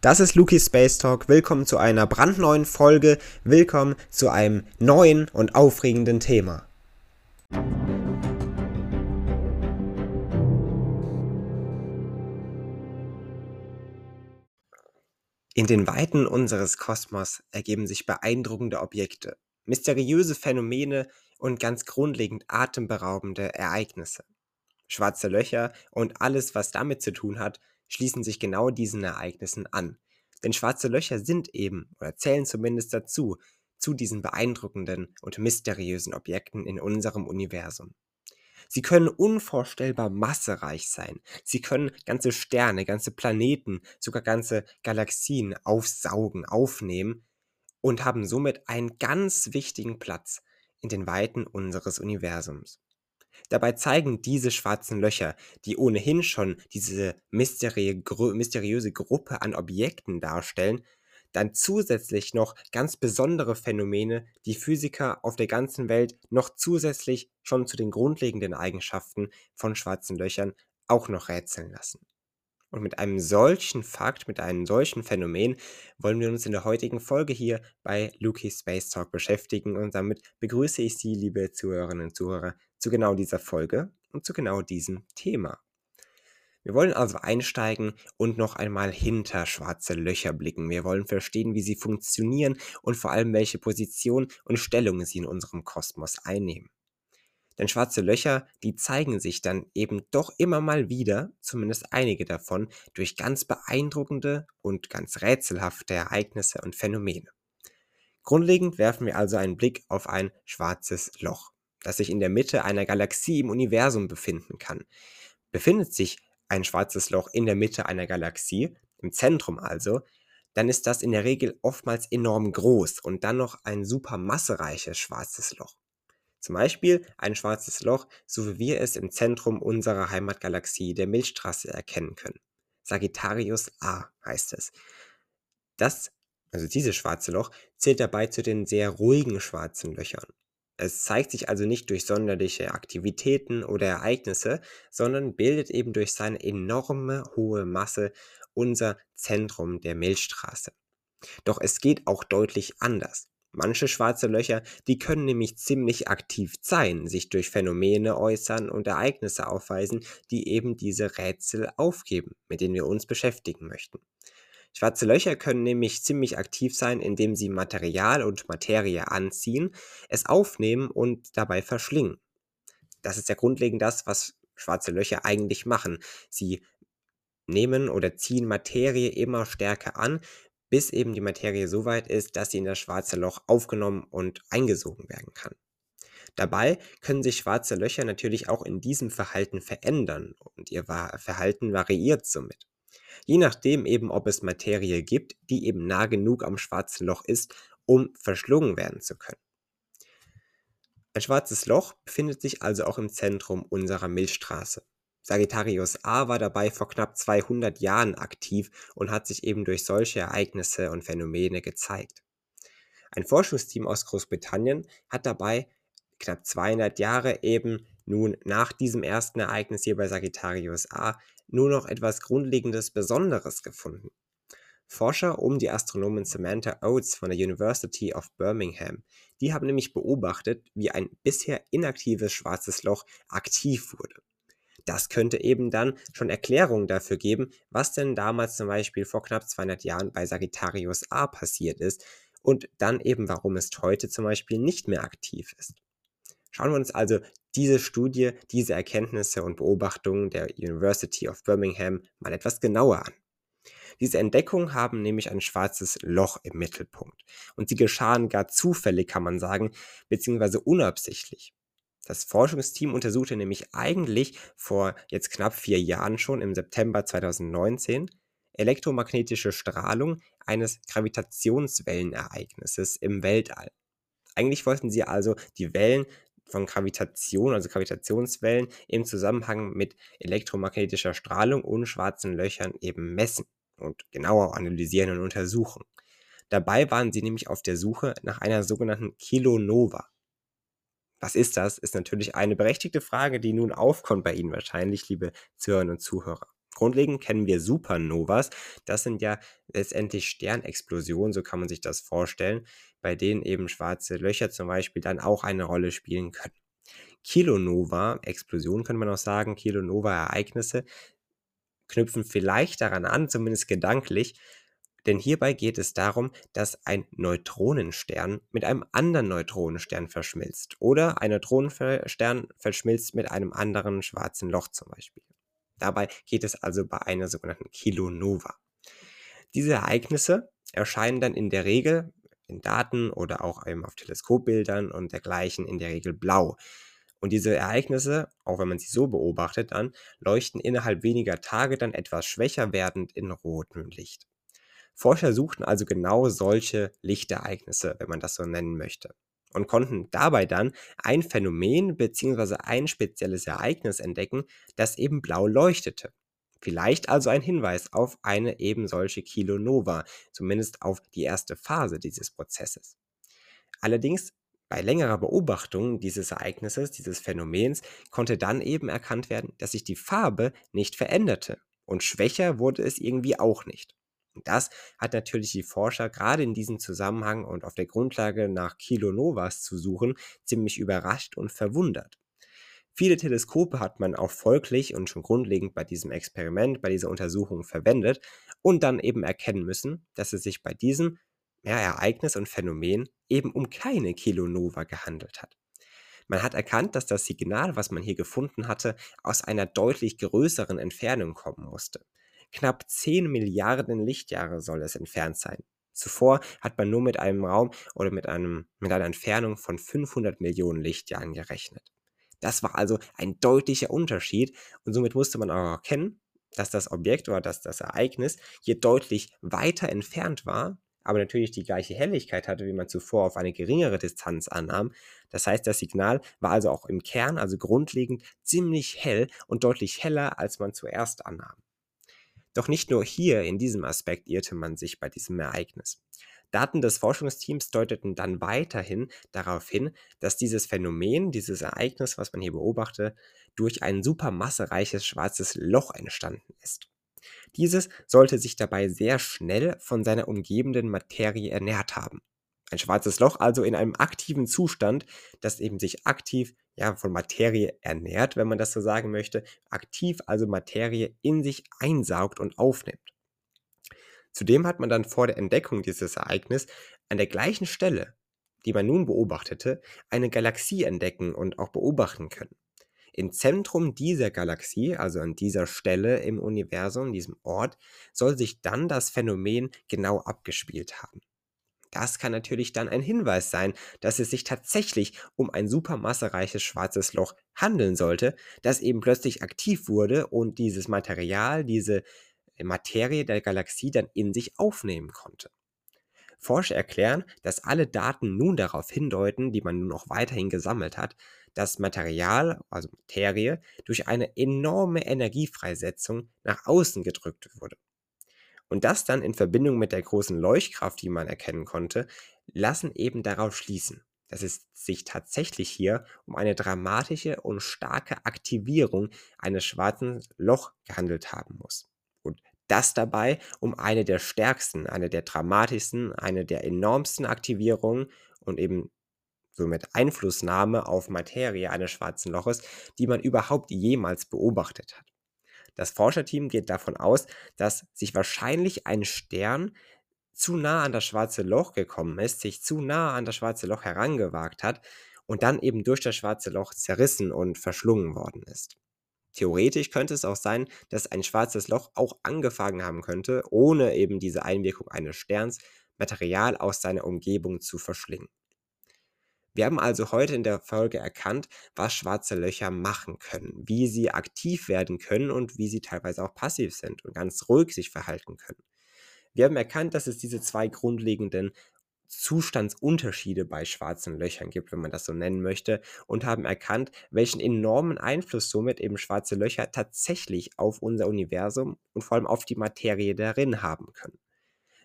Das ist Luki Space Talk. Willkommen zu einer brandneuen Folge. Willkommen zu einem neuen und aufregenden Thema. In den Weiten unseres Kosmos ergeben sich beeindruckende Objekte, mysteriöse Phänomene und ganz grundlegend atemberaubende Ereignisse. Schwarze Löcher und alles, was damit zu tun hat, schließen sich genau diesen Ereignissen an. Denn schwarze Löcher sind eben, oder zählen zumindest dazu, zu diesen beeindruckenden und mysteriösen Objekten in unserem Universum. Sie können unvorstellbar massereich sein. Sie können ganze Sterne, ganze Planeten, sogar ganze Galaxien aufsaugen, aufnehmen und haben somit einen ganz wichtigen Platz in den Weiten unseres Universums. Dabei zeigen diese schwarzen Löcher, die ohnehin schon diese mysteriöse Gruppe an Objekten darstellen, dann zusätzlich noch ganz besondere Phänomene, die Physiker auf der ganzen Welt noch zusätzlich schon zu den grundlegenden Eigenschaften von schwarzen Löchern auch noch rätseln lassen. Und mit einem solchen Fakt, mit einem solchen Phänomen wollen wir uns in der heutigen Folge hier bei Luki Space Talk beschäftigen und damit begrüße ich Sie, liebe Zuhörerinnen und Zuhörer, zu genau dieser Folge und zu genau diesem Thema. Wir wollen also einsteigen und noch einmal hinter schwarze Löcher blicken. Wir wollen verstehen, wie sie funktionieren und vor allem, welche Position und Stellung sie in unserem Kosmos einnehmen. Denn schwarze Löcher, die zeigen sich dann eben doch immer mal wieder, zumindest einige davon, durch ganz beeindruckende und ganz rätselhafte Ereignisse und Phänomene. Grundlegend werfen wir also einen Blick auf ein schwarzes Loch das sich in der Mitte einer Galaxie im Universum befinden kann. Befindet sich ein schwarzes Loch in der Mitte einer Galaxie, im Zentrum also, dann ist das in der Regel oftmals enorm groß und dann noch ein super massereiches schwarzes Loch. Zum Beispiel ein schwarzes Loch, so wie wir es im Zentrum unserer Heimatgalaxie der Milchstraße erkennen können. Sagittarius A heißt es. Das, also dieses schwarze Loch, zählt dabei zu den sehr ruhigen schwarzen Löchern. Es zeigt sich also nicht durch sonderliche Aktivitäten oder Ereignisse, sondern bildet eben durch seine enorme hohe Masse unser Zentrum der Milchstraße. Doch es geht auch deutlich anders. Manche schwarze Löcher, die können nämlich ziemlich aktiv sein, sich durch Phänomene äußern und Ereignisse aufweisen, die eben diese Rätsel aufgeben, mit denen wir uns beschäftigen möchten. Schwarze Löcher können nämlich ziemlich aktiv sein, indem sie Material und Materie anziehen, es aufnehmen und dabei verschlingen. Das ist ja grundlegend das, was schwarze Löcher eigentlich machen. Sie nehmen oder ziehen Materie immer stärker an, bis eben die Materie so weit ist, dass sie in das schwarze Loch aufgenommen und eingesogen werden kann. Dabei können sich schwarze Löcher natürlich auch in diesem Verhalten verändern und ihr Verhalten variiert somit. Je nachdem eben, ob es Materie gibt, die eben nah genug am schwarzen Loch ist, um verschlungen werden zu können. Ein schwarzes Loch befindet sich also auch im Zentrum unserer Milchstraße. Sagittarius A war dabei vor knapp 200 Jahren aktiv und hat sich eben durch solche Ereignisse und Phänomene gezeigt. Ein Forschungsteam aus Großbritannien hat dabei knapp 200 Jahre eben nun nach diesem ersten Ereignis hier bei Sagittarius A nur noch etwas Grundlegendes Besonderes gefunden. Forscher um die Astronomin Samantha Oates von der University of Birmingham, die haben nämlich beobachtet, wie ein bisher inaktives schwarzes Loch aktiv wurde. Das könnte eben dann schon Erklärungen dafür geben, was denn damals zum Beispiel vor knapp 200 Jahren bei Sagittarius A passiert ist und dann eben warum es heute zum Beispiel nicht mehr aktiv ist. Schauen wir uns also diese Studie, diese Erkenntnisse und Beobachtungen der University of Birmingham mal etwas genauer an. Diese Entdeckungen haben nämlich ein schwarzes Loch im Mittelpunkt und sie geschahen gar zufällig, kann man sagen, beziehungsweise unabsichtlich. Das Forschungsteam untersuchte nämlich eigentlich vor jetzt knapp vier Jahren schon im September 2019 elektromagnetische Strahlung eines Gravitationswellenereignisses im Weltall. Eigentlich wollten sie also die Wellen von Gravitation, also Gravitationswellen, im Zusammenhang mit elektromagnetischer Strahlung und schwarzen Löchern eben messen und genauer analysieren und untersuchen. Dabei waren sie nämlich auf der Suche nach einer sogenannten Kilonova. Was ist das? Ist natürlich eine berechtigte Frage, die nun aufkommt bei Ihnen wahrscheinlich, liebe Zuhörerinnen und Zuhörer. Grundlegend kennen wir Supernovas. Das sind ja letztendlich Sternexplosionen, so kann man sich das vorstellen, bei denen eben schwarze Löcher zum Beispiel dann auch eine Rolle spielen können. Kilonova-Explosionen könnte man auch sagen, Kilonova-Ereignisse knüpfen vielleicht daran an, zumindest gedanklich, denn hierbei geht es darum, dass ein Neutronenstern mit einem anderen Neutronenstern verschmilzt oder ein Neutronenstern verschmilzt mit einem anderen schwarzen Loch zum Beispiel. Dabei geht es also bei einer sogenannten Kilonova. Diese Ereignisse erscheinen dann in der Regel in Daten oder auch eben auf Teleskopbildern und dergleichen in der Regel blau. Und diese Ereignisse, auch wenn man sie so beobachtet dann, leuchten innerhalb weniger Tage dann etwas schwächer werdend in rotem Licht. Forscher suchten also genau solche Lichtereignisse, wenn man das so nennen möchte, und konnten dabei dann ein Phänomen bzw. ein spezielles Ereignis entdecken, das eben blau leuchtete. Vielleicht also ein Hinweis auf eine eben solche Kilonova, zumindest auf die erste Phase dieses Prozesses. Allerdings bei längerer Beobachtung dieses Ereignisses, dieses Phänomens, konnte dann eben erkannt werden, dass sich die Farbe nicht veränderte und schwächer wurde es irgendwie auch nicht. Das hat natürlich die Forscher gerade in diesem Zusammenhang und auf der Grundlage nach Kilonovas zu suchen ziemlich überrascht und verwundert. Viele Teleskope hat man auch folglich und schon grundlegend bei diesem Experiment, bei dieser Untersuchung verwendet und dann eben erkennen müssen, dass es sich bei diesem ja, Ereignis und Phänomen eben um keine Kilonova gehandelt hat. Man hat erkannt, dass das Signal, was man hier gefunden hatte, aus einer deutlich größeren Entfernung kommen musste. Knapp 10 Milliarden Lichtjahre soll es entfernt sein. Zuvor hat man nur mit einem Raum oder mit, einem, mit einer Entfernung von 500 Millionen Lichtjahren gerechnet. Das war also ein deutlicher Unterschied und somit musste man auch erkennen, dass das Objekt oder dass das Ereignis hier deutlich weiter entfernt war aber natürlich die gleiche Helligkeit hatte, wie man zuvor auf eine geringere Distanz annahm. Das heißt, das Signal war also auch im Kern, also grundlegend, ziemlich hell und deutlich heller, als man zuerst annahm. Doch nicht nur hier in diesem Aspekt irrte man sich bei diesem Ereignis. Daten des Forschungsteams deuteten dann weiterhin darauf hin, dass dieses Phänomen, dieses Ereignis, was man hier beobachte, durch ein supermassereiches schwarzes Loch entstanden ist. Dieses sollte sich dabei sehr schnell von seiner umgebenden Materie ernährt haben. Ein schwarzes Loch also in einem aktiven Zustand, das eben sich aktiv ja, von Materie ernährt, wenn man das so sagen möchte, aktiv also Materie in sich einsaugt und aufnimmt. Zudem hat man dann vor der Entdeckung dieses Ereignisses an der gleichen Stelle, die man nun beobachtete, eine Galaxie entdecken und auch beobachten können. Im Zentrum dieser Galaxie, also an dieser Stelle im Universum, diesem Ort, soll sich dann das Phänomen genau abgespielt haben. Das kann natürlich dann ein Hinweis sein, dass es sich tatsächlich um ein supermassereiches schwarzes Loch handeln sollte, das eben plötzlich aktiv wurde und dieses Material, diese Materie der Galaxie dann in sich aufnehmen konnte. Forscher erklären, dass alle Daten nun darauf hindeuten, die man nun auch weiterhin gesammelt hat, dass Material, also Materie, durch eine enorme Energiefreisetzung nach außen gedrückt wurde. Und das dann in Verbindung mit der großen Leuchtkraft, die man erkennen konnte, lassen eben darauf schließen, dass es sich tatsächlich hier um eine dramatische und starke Aktivierung eines schwarzen Loch gehandelt haben muss. Und das dabei um eine der stärksten, eine der dramatischsten, eine der enormsten Aktivierungen und eben somit Einflussnahme auf Materie eines schwarzen Loches, die man überhaupt jemals beobachtet hat. Das Forscherteam geht davon aus, dass sich wahrscheinlich ein Stern zu nah an das schwarze Loch gekommen ist, sich zu nah an das schwarze Loch herangewagt hat und dann eben durch das schwarze Loch zerrissen und verschlungen worden ist. Theoretisch könnte es auch sein, dass ein schwarzes Loch auch angefangen haben könnte, ohne eben diese Einwirkung eines Sterns Material aus seiner Umgebung zu verschlingen. Wir haben also heute in der Folge erkannt, was schwarze Löcher machen können, wie sie aktiv werden können und wie sie teilweise auch passiv sind und ganz ruhig sich verhalten können. Wir haben erkannt, dass es diese zwei grundlegenden Zustandsunterschiede bei schwarzen Löchern gibt, wenn man das so nennen möchte, und haben erkannt, welchen enormen Einfluss somit eben schwarze Löcher tatsächlich auf unser Universum und vor allem auf die Materie darin haben können.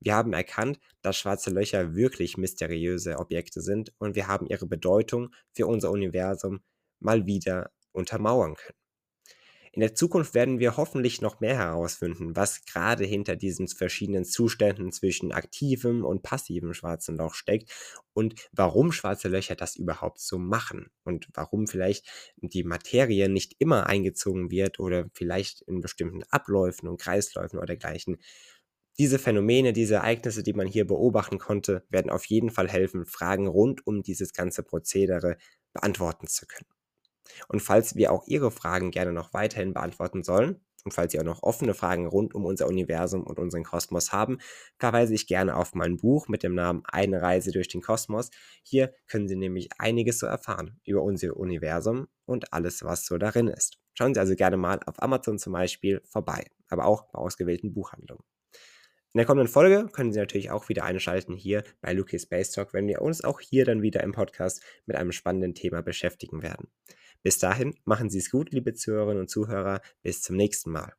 Wir haben erkannt, dass schwarze Löcher wirklich mysteriöse Objekte sind und wir haben ihre Bedeutung für unser Universum mal wieder untermauern können. In der Zukunft werden wir hoffentlich noch mehr herausfinden, was gerade hinter diesen verschiedenen Zuständen zwischen aktivem und passivem schwarzen Loch steckt und warum schwarze Löcher das überhaupt so machen und warum vielleicht die Materie nicht immer eingezogen wird oder vielleicht in bestimmten Abläufen und Kreisläufen oder dergleichen. Diese Phänomene, diese Ereignisse, die man hier beobachten konnte, werden auf jeden Fall helfen, Fragen rund um dieses ganze Prozedere beantworten zu können. Und falls wir auch Ihre Fragen gerne noch weiterhin beantworten sollen, und falls Sie auch noch offene Fragen rund um unser Universum und unseren Kosmos haben, verweise ich gerne auf mein Buch mit dem Namen Eine Reise durch den Kosmos. Hier können Sie nämlich einiges so erfahren über unser Universum und alles, was so darin ist. Schauen Sie also gerne mal auf Amazon zum Beispiel vorbei, aber auch bei ausgewählten Buchhandlungen. In der kommenden Folge können Sie natürlich auch wieder einschalten hier bei Luki Space Talk, wenn wir uns auch hier dann wieder im Podcast mit einem spannenden Thema beschäftigen werden. Bis dahin, machen Sie es gut, liebe Zuhörerinnen und Zuhörer. Bis zum nächsten Mal.